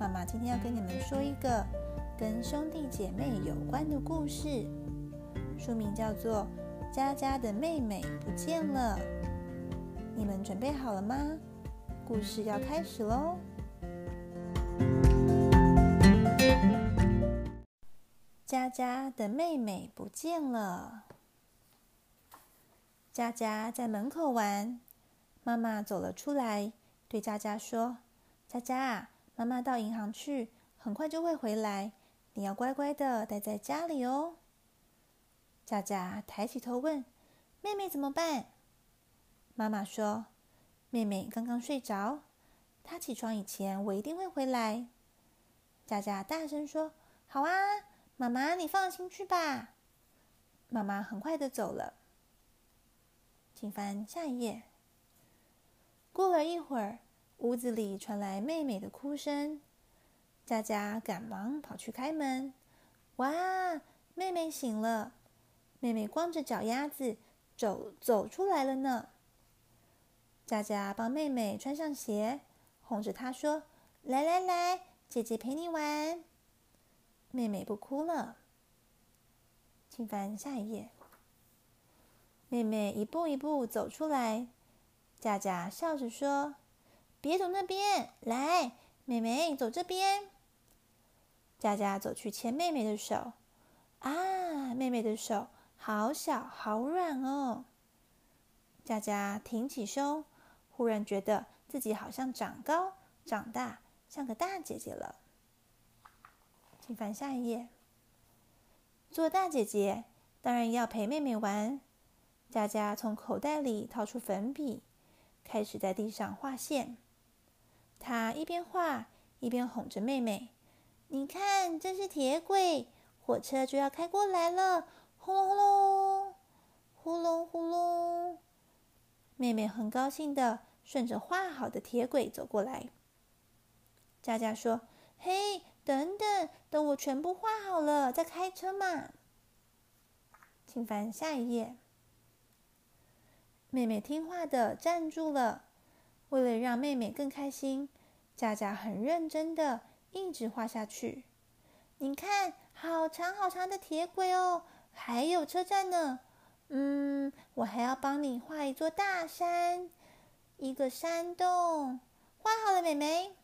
妈妈今天要跟你们说一个跟兄弟姐妹有关的故事，书名叫做《佳佳的妹妹不见了》。你们准备好了吗？故事要开始喽！佳佳的妹妹不见了。佳佳在门口玩，妈妈走了出来，对佳佳说：“佳佳，妈妈到银行去，很快就会回来，你要乖乖的待在家里哦。”佳佳抬起头问：“妹妹怎么办？”妈妈说：“妹妹刚刚睡着，她起床以前，我一定会回来。”佳佳大声说：“好啊，妈妈，你放心去吧。”妈妈很快的走了。请翻下一页。过了一会儿，屋子里传来妹妹的哭声。佳佳赶忙跑去开门。哇，妹妹醒了！妹妹光着脚丫子走走出来了呢。佳佳帮妹妹穿上鞋，哄着她说：“来来来，姐姐陪你玩。”妹妹不哭了。请翻下一页。妹妹一步一步走出来，佳佳笑着说：“别走那边，来，妹妹走这边。”佳佳走去牵妹妹的手，啊，妹妹的手好小，好软哦。佳佳挺起胸，忽然觉得自己好像长高、长大，像个大姐姐了。请翻下一页。做大姐姐，当然要陪妹妹玩。佳佳从口袋里掏出粉笔，开始在地上画线。他一边画一边哄着妹妹：“你看，这是铁轨，火车就要开过来了！轰隆轰隆，呼隆呼隆。”妹妹很高兴的顺着画好的铁轨走过来。佳佳说：“嘿，等等，等我全部画好了再开车嘛。”请翻下一页。妹妹听话的站住了。为了让妹妹更开心，佳佳很认真的一直画下去。你看，好长好长的铁轨哦，还有车站呢。嗯，我还要帮你画一座大山，一个山洞。画好了，妹妹。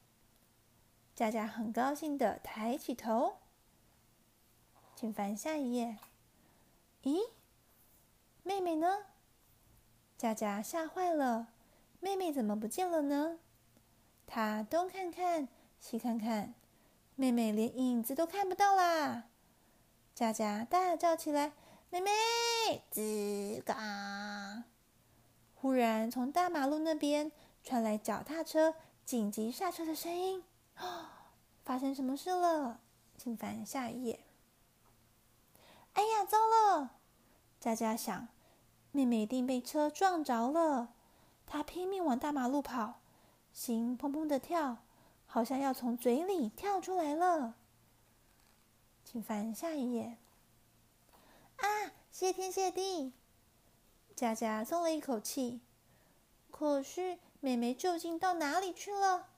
佳佳很高兴的抬起头。请翻下一页。咦，妹妹呢？佳佳吓坏了，妹妹怎么不见了呢？她东看看，西看看，妹妹连影子都看不到啦！佳佳大叫起来：“妹妹，吱嘎！”忽然，从大马路那边传来脚踏车紧急刹车的声音。发生什么事了？请翻下一页。哎呀，糟了！佳佳想。妹妹一定被车撞着了，他拼命往大马路跑，心砰砰的跳，好像要从嘴里跳出来了。请翻下一页。啊，谢天谢地！佳佳松了一口气。可是妹妹究竟到哪里去了？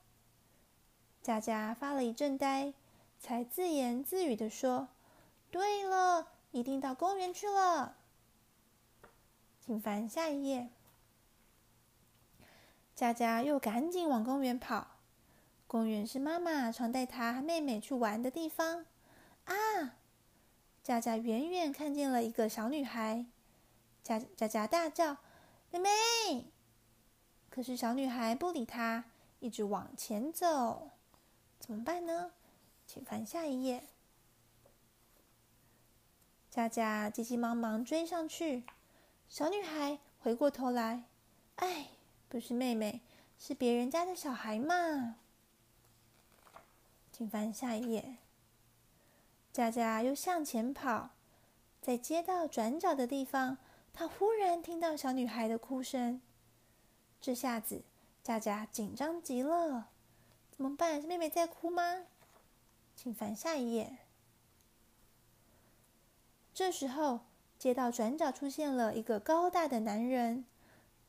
佳佳发了一阵呆，才自言自语的说：“对了，一定到公园去了。”请翻下一页。佳佳又赶紧往公园跑。公园是妈妈常带她和妹妹去玩的地方。啊！佳佳远远看见了一个小女孩。佳佳佳大叫：“妹妹！”可是小女孩不理她，一直往前走。怎么办呢？请翻下一页。佳佳急急忙忙追上去。小女孩回过头来，哎，不是妹妹，是别人家的小孩嘛。请翻下一页。佳佳又向前跑，在街道转角的地方，她忽然听到小女孩的哭声。这下子，佳佳紧张极了，怎么办？是妹妹在哭吗？请翻下一页。这时候。街道转角出现了一个高大的男人，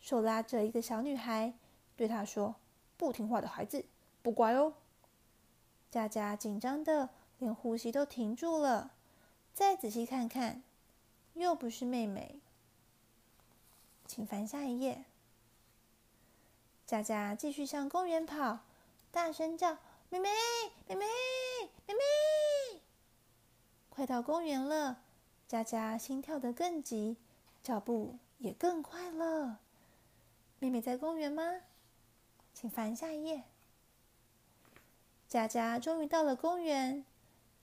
手拉着一个小女孩，对她说：“不听话的孩子，不乖哦。”佳佳紧张的连呼吸都停住了。再仔细看看，又不是妹妹。请翻下一页。佳佳继续向公园跑，大声叫：“妹妹，妹妹，妹妹！”快到公园了，佳佳心跳得更急，脚步也更快了。妹妹在公园吗？请翻下一页。佳佳终于到了公园。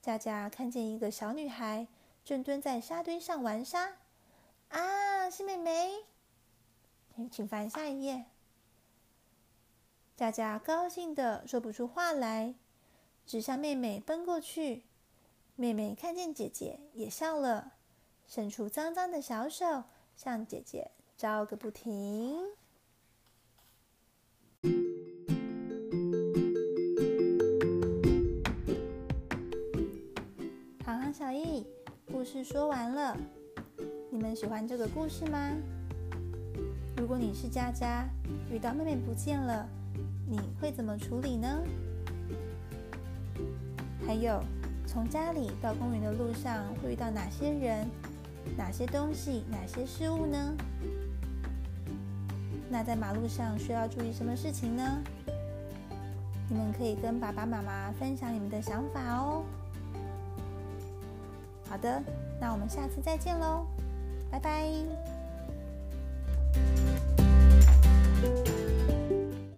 佳佳看见一个小女孩正蹲在沙堆上玩沙。啊，是妹妹！请翻下一页。佳佳高兴的说不出话来，只向妹妹奔过去。妹妹看见姐姐也笑了，伸出脏脏的小手向姐姐招个不停。小易，故事说完了，你们喜欢这个故事吗？如果你是佳佳，遇到妹妹不见了，你会怎么处理呢？还有，从家里到公园的路上会遇到哪些人、哪些东西、哪些事物呢？那在马路上需要注意什么事情呢？你们可以跟爸爸妈妈分享你们的想法哦。好的，那我们下次再见喽，拜拜。